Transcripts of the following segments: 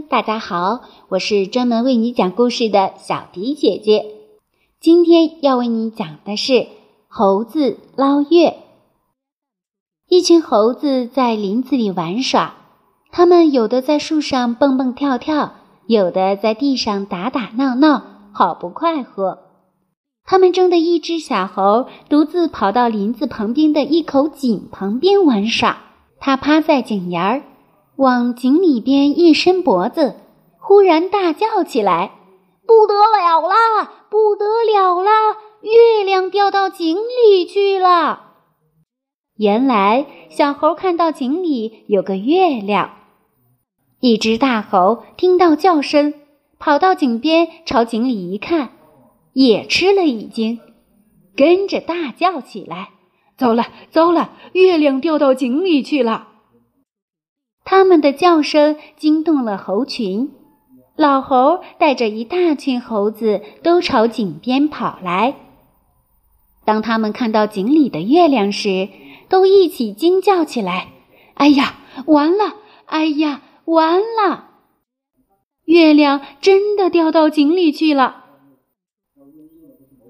大家好，我是专门为你讲故事的小迪姐姐。今天要为你讲的是猴子捞月。一群猴子在林子里玩耍，它们有的在树上蹦蹦跳跳，有的在地上打打闹闹，好不快活。他们中的一只小猴独自跑到林子旁边的一口井旁边玩耍，它趴在井沿儿。往井里边一伸脖子，忽然大叫起来：“不得了啦！不得了啦！月亮掉到井里去了！”原来小猴看到井里有个月亮。一只大猴听到叫声，跑到井边，朝井里一看，也吃了一惊，跟着大叫起来：“糟了，糟了！月亮掉到井里去了！”他们的叫声惊动了猴群，老猴带着一大群猴子都朝井边跑来。当他们看到井里的月亮时，都一起惊叫起来：“哎呀，完了！哎呀，完了！月亮真的掉到井里去了！”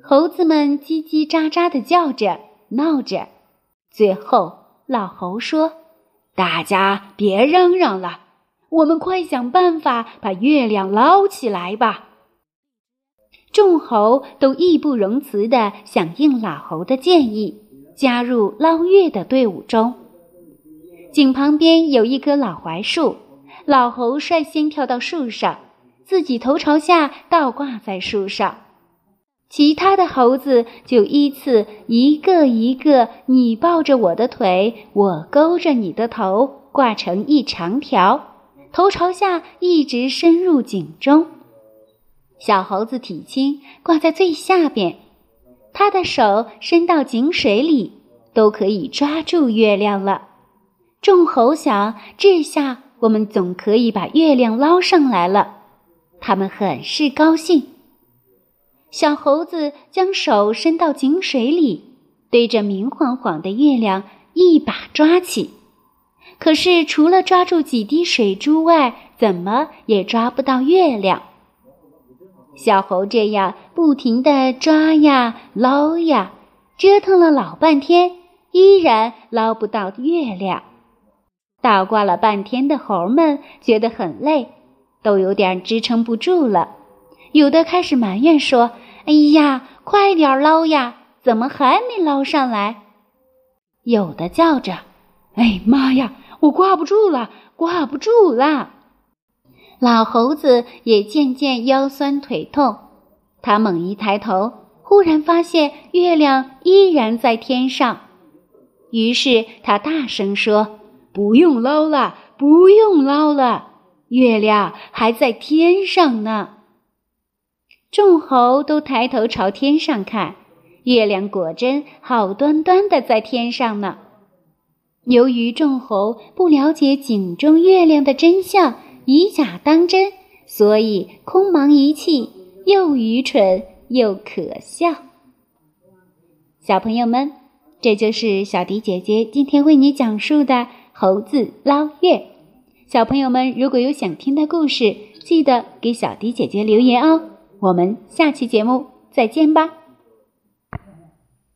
猴子们叽叽喳喳的叫着，闹着。最后，老猴说。大家别嚷嚷了，我们快想办法把月亮捞起来吧！众猴都义不容辞地响应老猴的建议，加入捞月的队伍中。井旁边有一棵老槐树，老猴率先跳到树上，自己头朝下倒挂在树上。其他的猴子就依次一个一个，你抱着我的腿，我勾着你的头，挂成一长条，头朝下一直深入井中。小猴子体轻，挂在最下边，他的手伸到井水里，都可以抓住月亮了。众猴想，这下我们总可以把月亮捞上来了。他们很是高兴。小猴子将手伸到井水里，对着明晃晃的月亮一把抓起，可是除了抓住几滴水珠外，怎么也抓不到月亮。小猴这样不停地抓呀捞呀，折腾了老半天，依然捞不到月亮。倒挂了半天的猴们觉得很累，都有点支撑不住了。有的开始埋怨说：“哎呀，快点捞呀，怎么还没捞上来？”有的叫着：“哎妈呀，我挂不住了，挂不住了！”老猴子也渐渐腰酸腿痛，他猛一抬头，忽然发现月亮依然在天上，于是他大声说：“不用捞了，不用捞了，月亮还在天上呢。”众猴都抬头朝天上看，月亮果真好端端的在天上呢。由于众猴不了解井中月亮的真相，以假当真，所以空忙一气，又愚蠢又可笑。小朋友们，这就是小迪姐姐今天为你讲述的猴子捞月。小朋友们，如果有想听的故事，记得给小迪姐姐留言哦。我们下期节目再见吧。